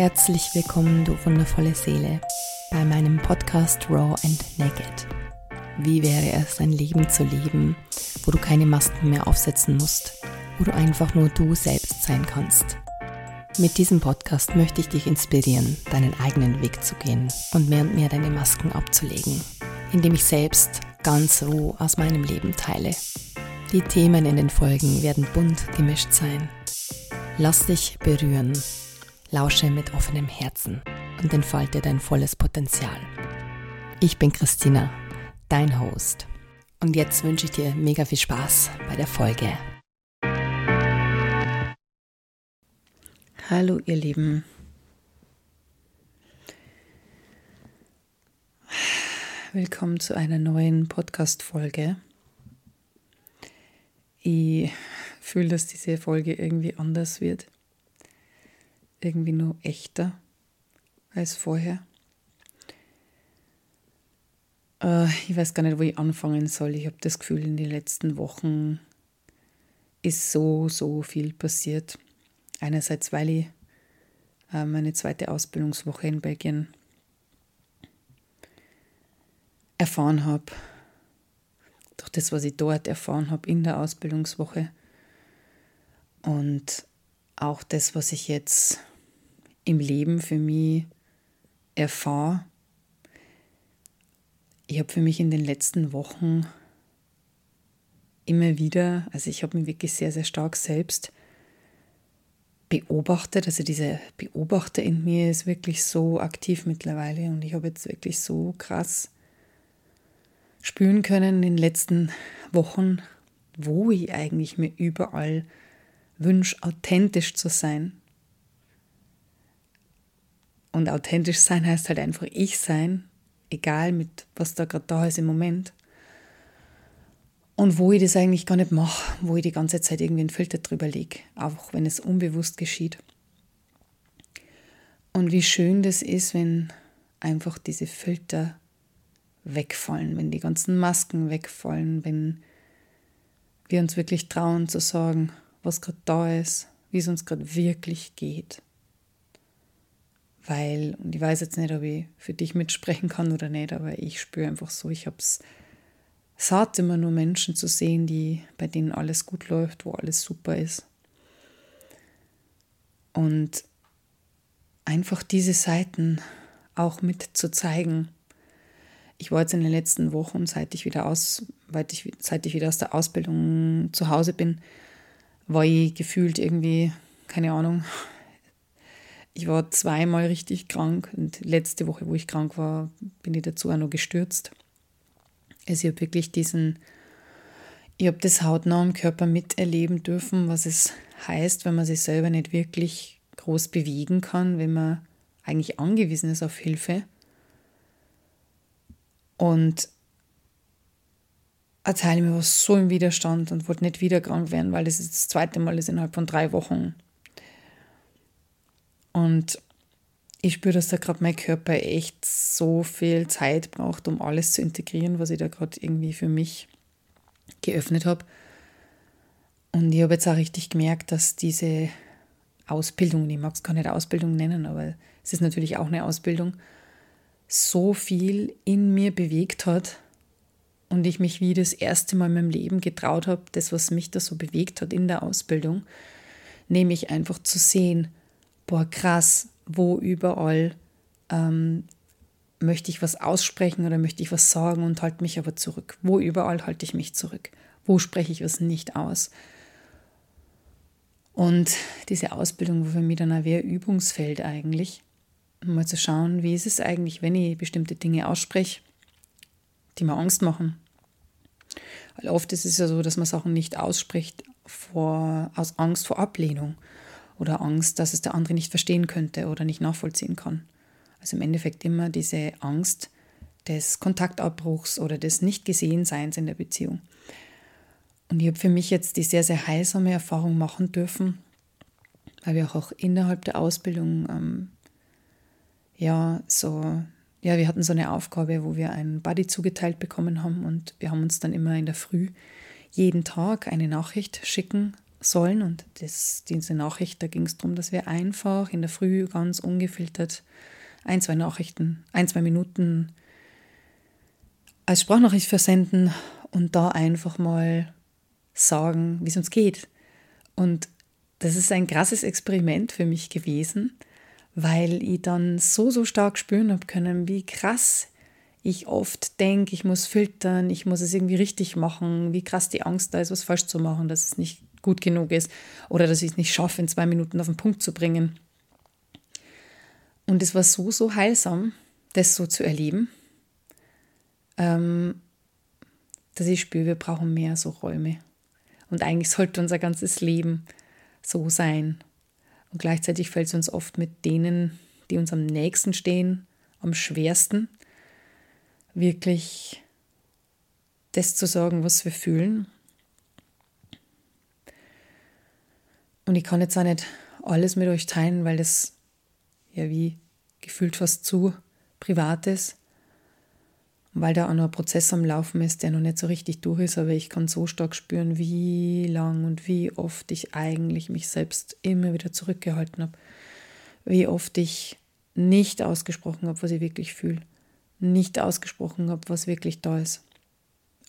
Herzlich willkommen, du wundervolle Seele, bei meinem Podcast Raw and Naked. Wie wäre es, ein Leben zu leben, wo du keine Masken mehr aufsetzen musst, wo du einfach nur du selbst sein kannst? Mit diesem Podcast möchte ich dich inspirieren, deinen eigenen Weg zu gehen und mehr und mehr deine Masken abzulegen, indem ich selbst ganz roh aus meinem Leben teile. Die Themen in den Folgen werden bunt gemischt sein. Lass dich berühren lausche mit offenem Herzen und entfalte dein volles Potenzial. Ich bin Christina, dein Host. Und jetzt wünsche ich dir mega viel Spaß bei der Folge. Hallo ihr Lieben. Willkommen zu einer neuen Podcast-Folge. Ich fühle, dass diese Folge irgendwie anders wird irgendwie nur echter als vorher. Äh, ich weiß gar nicht, wo ich anfangen soll. Ich habe das Gefühl, in den letzten Wochen ist so, so viel passiert. Einerseits, weil ich äh, meine zweite Ausbildungswoche in Belgien erfahren habe, durch das, was ich dort erfahren habe in der Ausbildungswoche. Und auch das, was ich jetzt im Leben für mich erfahre. Ich habe für mich in den letzten Wochen immer wieder, also ich habe mich wirklich sehr, sehr stark selbst beobachtet. Also dieser Beobachter in mir ist wirklich so aktiv mittlerweile und ich habe jetzt wirklich so krass spüren können in den letzten Wochen, wo ich eigentlich mir überall wünsche, authentisch zu sein. Und authentisch sein heißt halt einfach ich sein, egal mit was da gerade da ist im Moment. Und wo ich das eigentlich gar nicht mache, wo ich die ganze Zeit irgendwie einen Filter drüber lege, auch wenn es unbewusst geschieht. Und wie schön das ist, wenn einfach diese Filter wegfallen, wenn die ganzen Masken wegfallen, wenn wir uns wirklich trauen zu sagen, was gerade da ist, wie es uns gerade wirklich geht. Weil, und ich weiß jetzt nicht, ob ich für dich mitsprechen kann oder nicht, aber ich spüre einfach so, ich habe es satt, immer nur Menschen zu sehen, die, bei denen alles gut läuft, wo alles super ist. Und einfach diese Seiten auch mit zu zeigen. Ich war jetzt in den letzten Wochen, seit ich wieder aus, seit ich, seit ich wieder aus der Ausbildung zu Hause bin, war ich gefühlt irgendwie, keine Ahnung, ich war zweimal richtig krank und letzte Woche, wo ich krank war, bin ich dazu auch noch gestürzt. Also ich habe wirklich diesen, ich habe das hautnah am Körper miterleben dürfen, was es heißt, wenn man sich selber nicht wirklich groß bewegen kann, wenn man eigentlich angewiesen ist auf Hilfe. Und ein Teil mir war so im Widerstand und wollte nicht wieder krank werden, weil das das zweite Mal ist innerhalb von drei Wochen. Und ich spüre, dass da gerade mein Körper echt so viel Zeit braucht, um alles zu integrieren, was ich da gerade irgendwie für mich geöffnet habe. Und ich habe jetzt auch richtig gemerkt, dass diese Ausbildung, ich mag es gar nicht Ausbildung nennen, aber es ist natürlich auch eine Ausbildung, so viel in mir bewegt hat und ich mich wie das erste Mal in meinem Leben getraut habe, das, was mich da so bewegt hat in der Ausbildung, nämlich einfach zu sehen, boah, krass, wo überall ähm, möchte ich was aussprechen oder möchte ich was sagen und halte mich aber zurück. Wo überall halte ich mich zurück? Wo spreche ich was nicht aus? Und diese Ausbildung war für mich dann ein Übungsfeld eigentlich, um mal zu schauen, wie ist es eigentlich, wenn ich bestimmte Dinge ausspreche, die mir Angst machen. Weil oft ist es ja so, dass man Sachen nicht ausspricht vor, aus Angst vor Ablehnung oder Angst, dass es der andere nicht verstehen könnte oder nicht nachvollziehen kann. Also im Endeffekt immer diese Angst des Kontaktabbruchs oder des Nicht-Gesehen-Seins in der Beziehung. Und ich habe für mich jetzt die sehr, sehr heilsame Erfahrung machen dürfen, weil wir auch innerhalb der Ausbildung ähm, ja so, ja, wir hatten so eine Aufgabe, wo wir einen Buddy zugeteilt bekommen haben und wir haben uns dann immer in der Früh jeden Tag eine Nachricht schicken sollen. Und das, diese Nachricht, da ging es darum, dass wir einfach in der Früh ganz ungefiltert ein, zwei Nachrichten, ein, zwei Minuten als Sprachnachricht versenden und da einfach mal sagen, wie es uns geht. Und das ist ein krasses Experiment für mich gewesen, weil ich dann so, so stark spüren habe können, wie krass ich oft denke, ich muss filtern, ich muss es irgendwie richtig machen, wie krass die Angst da ist, was falsch zu machen, dass es nicht gut genug ist oder dass ich es nicht schaffe, in zwei Minuten auf den Punkt zu bringen. Und es war so, so heilsam, das so zu erleben, ähm, dass ich spüre, wir brauchen mehr so Räume. Und eigentlich sollte unser ganzes Leben so sein. Und gleichzeitig fällt es uns oft mit denen, die uns am nächsten stehen, am schwersten, wirklich das zu sagen, was wir fühlen. Und ich kann jetzt auch nicht alles mit euch teilen, weil das ja wie gefühlt fast zu privat ist weil da auch noch ein Prozess am Laufen ist, der noch nicht so richtig durch ist, aber ich kann so stark spüren, wie lang und wie oft ich eigentlich mich selbst immer wieder zurückgehalten habe. Wie oft ich nicht ausgesprochen habe, was ich wirklich fühle. Nicht ausgesprochen habe, was wirklich da ist.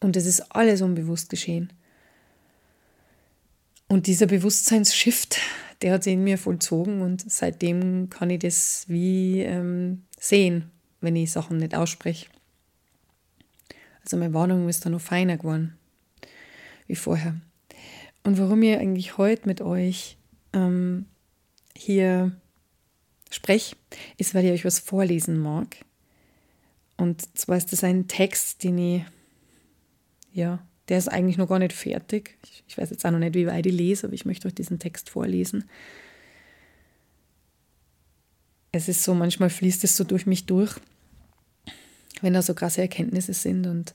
Und es ist alles unbewusst geschehen. Und dieser Bewusstseinsshift, der hat sich in mir vollzogen und seitdem kann ich das wie ähm, sehen, wenn ich Sachen nicht ausspreche. Also meine Warnung ist da noch feiner geworden wie vorher. Und warum ich eigentlich heute mit euch ähm, hier spreche, ist, weil ich euch was vorlesen mag. Und zwar ist das ein Text, den ich, ja, der ist eigentlich noch gar nicht fertig. Ich, ich weiß jetzt auch noch nicht, wie weit ich lese, aber ich möchte euch diesen Text vorlesen. Es ist so, manchmal fließt es so durch mich durch wenn da so krasse Erkenntnisse sind und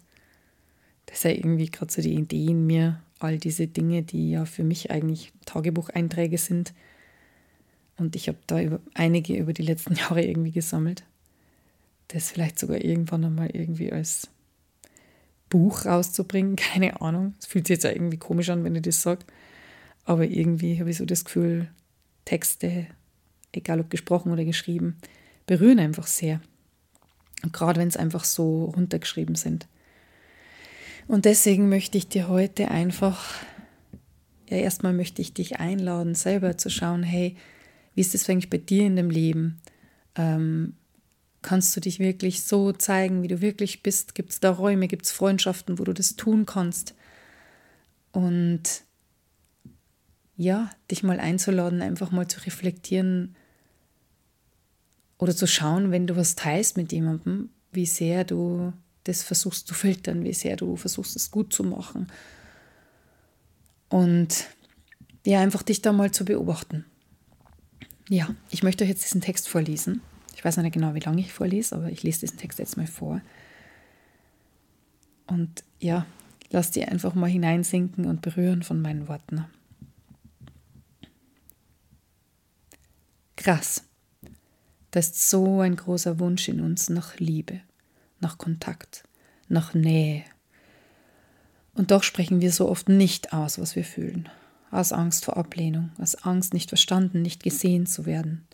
das ist ja irgendwie gerade so die Idee in mir, all diese Dinge, die ja für mich eigentlich Tagebucheinträge sind. Und ich habe da über, einige über die letzten Jahre irgendwie gesammelt. Das vielleicht sogar irgendwann einmal irgendwie als Buch rauszubringen, keine Ahnung. Es fühlt sich jetzt ja irgendwie komisch an, wenn ich das sage. Aber irgendwie habe ich so das Gefühl, Texte, egal ob gesprochen oder geschrieben, berühren einfach sehr. Und gerade wenn es einfach so runtergeschrieben sind. Und deswegen möchte ich dir heute einfach, ja, erstmal möchte ich dich einladen, selber zu schauen, hey, wie ist das eigentlich bei dir in dem Leben? Ähm, kannst du dich wirklich so zeigen, wie du wirklich bist? Gibt es da Räume, gibt es Freundschaften, wo du das tun kannst? Und ja, dich mal einzuladen, einfach mal zu reflektieren, oder zu schauen, wenn du was teilst mit jemandem, wie sehr du das versuchst zu filtern, wie sehr du versuchst, es gut zu machen. Und ja, einfach dich da mal zu beobachten. Ja, ich möchte euch jetzt diesen Text vorlesen. Ich weiß nicht genau, wie lange ich vorlese, aber ich lese diesen Text jetzt mal vor. Und ja, lass dir einfach mal hineinsinken und berühren von meinen Worten. Krass. Da ist so ein großer Wunsch in uns nach Liebe, nach Kontakt, nach Nähe. Und doch sprechen wir so oft nicht aus, was wir fühlen. Aus Angst vor Ablehnung, aus Angst, nicht verstanden, nicht gesehen zu werden.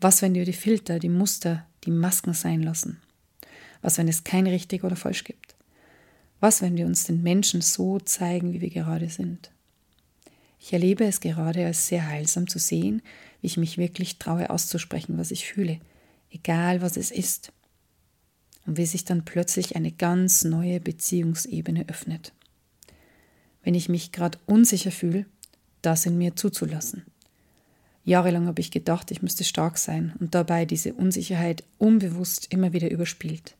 Was, wenn wir die Filter, die Muster, die Masken sein lassen? Was, wenn es kein richtig oder falsch gibt? Was, wenn wir uns den Menschen so zeigen, wie wir gerade sind? Ich erlebe es gerade als sehr heilsam zu sehen, wie ich mich wirklich traue auszusprechen, was ich fühle, egal was es ist. Und wie sich dann plötzlich eine ganz neue Beziehungsebene öffnet. Wenn ich mich gerade unsicher fühle, das in mir zuzulassen. Jahrelang habe ich gedacht, ich müsste stark sein und dabei diese Unsicherheit unbewusst immer wieder überspielt.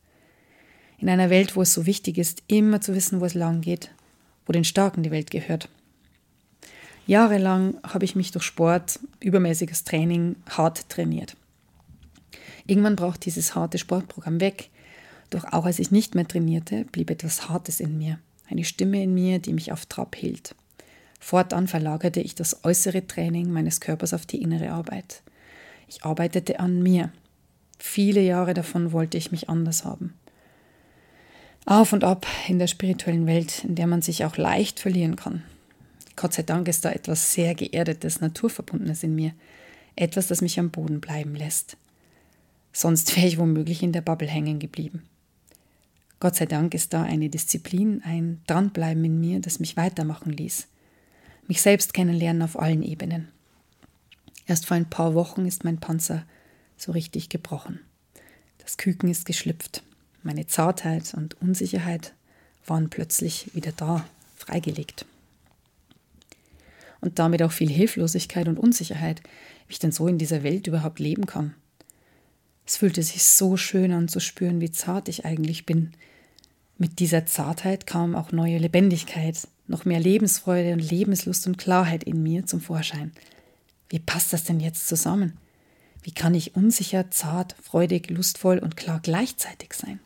In einer Welt, wo es so wichtig ist, immer zu wissen, wo es lang geht, wo den Starken die Welt gehört, Jahrelang habe ich mich durch Sport, übermäßiges Training hart trainiert. Irgendwann braucht dieses harte Sportprogramm weg. Doch auch als ich nicht mehr trainierte, blieb etwas Hartes in mir, eine Stimme in mir, die mich auf Trab hielt. Fortan verlagerte ich das äußere Training meines Körpers auf die innere Arbeit. Ich arbeitete an mir. Viele Jahre davon wollte ich mich anders haben. Auf und ab in der spirituellen Welt, in der man sich auch leicht verlieren kann Gott sei Dank ist da etwas sehr Geerdetes, Naturverbundenes in mir. Etwas, das mich am Boden bleiben lässt. Sonst wäre ich womöglich in der Bubble hängen geblieben. Gott sei Dank ist da eine Disziplin, ein Dranbleiben in mir, das mich weitermachen ließ. Mich selbst kennenlernen auf allen Ebenen. Erst vor ein paar Wochen ist mein Panzer so richtig gebrochen. Das Küken ist geschlüpft. Meine Zartheit und Unsicherheit waren plötzlich wieder da, freigelegt. Und damit auch viel Hilflosigkeit und Unsicherheit, wie ich denn so in dieser Welt überhaupt leben kann. Es fühlte sich so schön an zu spüren, wie zart ich eigentlich bin. Mit dieser Zartheit kam auch neue Lebendigkeit, noch mehr Lebensfreude und Lebenslust und Klarheit in mir zum Vorschein. Wie passt das denn jetzt zusammen? Wie kann ich unsicher, zart, freudig, lustvoll und klar gleichzeitig sein?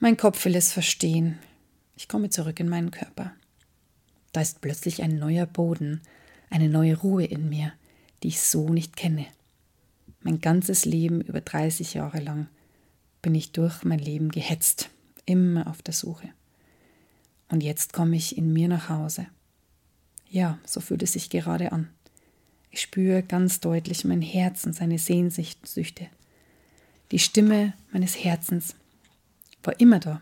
Mein Kopf will es verstehen. Ich komme zurück in meinen Körper. Da ist plötzlich ein neuer Boden, eine neue Ruhe in mir, die ich so nicht kenne. Mein ganzes Leben über 30 Jahre lang bin ich durch mein Leben gehetzt, immer auf der Suche. Und jetzt komme ich in mir nach Hause. Ja, so fühlt es sich gerade an. Ich spüre ganz deutlich mein Herz und seine Sehnsüchte. Die Stimme meines Herzens war immer da,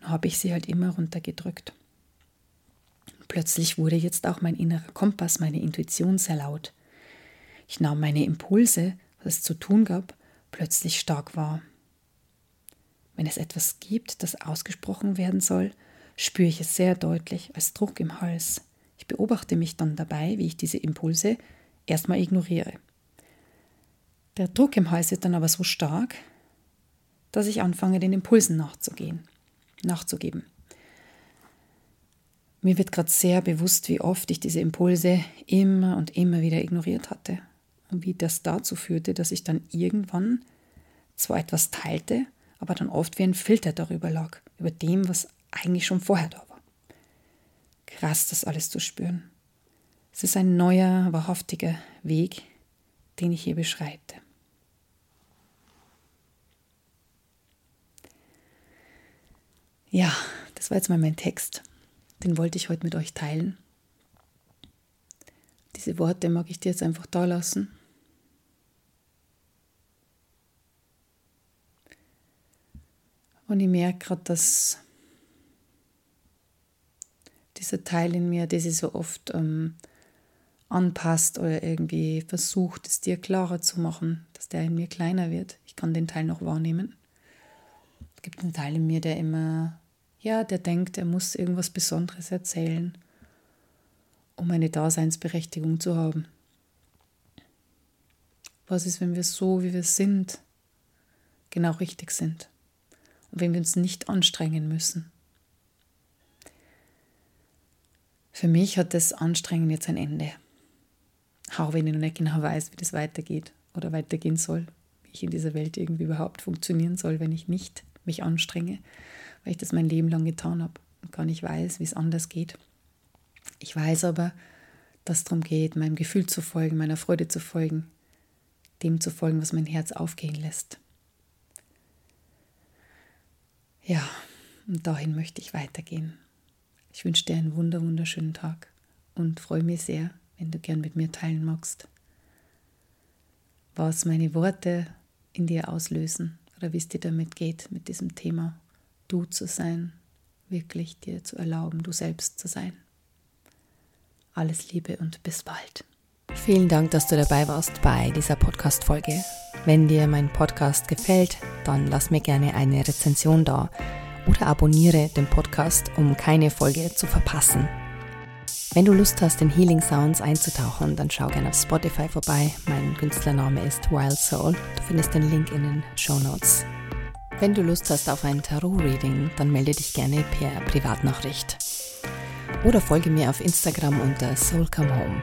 nur habe ich sie halt immer runtergedrückt. Plötzlich wurde jetzt auch mein innerer Kompass, meine Intuition sehr laut. Ich nahm meine Impulse, was es zu tun gab, plötzlich stark wahr. Wenn es etwas gibt, das ausgesprochen werden soll, spüre ich es sehr deutlich als Druck im Hals. Ich beobachte mich dann dabei, wie ich diese Impulse erstmal ignoriere. Der Druck im Hals wird dann aber so stark, dass ich anfange, den Impulsen nachzugehen, nachzugeben. Mir wird gerade sehr bewusst, wie oft ich diese Impulse immer und immer wieder ignoriert hatte und wie das dazu führte, dass ich dann irgendwann zwar etwas teilte, aber dann oft wie ein Filter darüber lag, über dem, was eigentlich schon vorher da war. Krass, das alles zu spüren. Es ist ein neuer, wahrhaftiger Weg, den ich hier beschreite. Ja, das war jetzt mal mein Text. Den wollte ich heute mit euch teilen. Diese Worte mag ich dir jetzt einfach da lassen. Und ich merke gerade, dass dieser Teil in mir, der sich so oft ähm, anpasst oder irgendwie versucht, es dir klarer zu machen, dass der in mir kleiner wird. Ich kann den Teil noch wahrnehmen. Es gibt einen Teil in mir, der immer, ja, der denkt, er muss irgendwas Besonderes erzählen, um eine Daseinsberechtigung zu haben. Was ist, wenn wir so, wie wir sind, genau richtig sind? Wenn wir uns nicht anstrengen müssen? Für mich hat das Anstrengen jetzt ein Ende auch wenn ich noch nicht genau weiß, wie das weitergeht oder weitergehen soll, wie ich in dieser Welt irgendwie überhaupt funktionieren soll, wenn ich nicht mich anstrenge, weil ich das mein Leben lang getan habe und gar nicht weiß, wie es anders geht. Ich weiß aber, dass es darum geht, meinem Gefühl zu folgen, meiner Freude zu folgen, dem zu folgen, was mein Herz aufgehen lässt. Ja, und dahin möchte ich weitergehen. Ich wünsche dir einen wunder, wunderschönen Tag und freue mich sehr, wenn du gern mit mir teilen magst, was meine Worte in dir auslösen oder wie es dir damit geht, mit diesem Thema du zu sein, wirklich dir zu erlauben, du selbst zu sein. Alles Liebe und bis bald. Vielen Dank, dass du dabei warst bei dieser Podcast-Folge. Wenn dir mein Podcast gefällt, dann lass mir gerne eine Rezension da oder abonniere den Podcast, um keine Folge zu verpassen. Wenn du Lust hast, in Healing Sounds einzutauchen, dann schau gerne auf Spotify vorbei. Mein Künstlername ist Wild Soul. Du findest den Link in den Show Notes. Wenn du Lust hast auf ein Tarot-Reading, dann melde dich gerne per Privatnachricht. Oder folge mir auf Instagram unter Soul Come Home.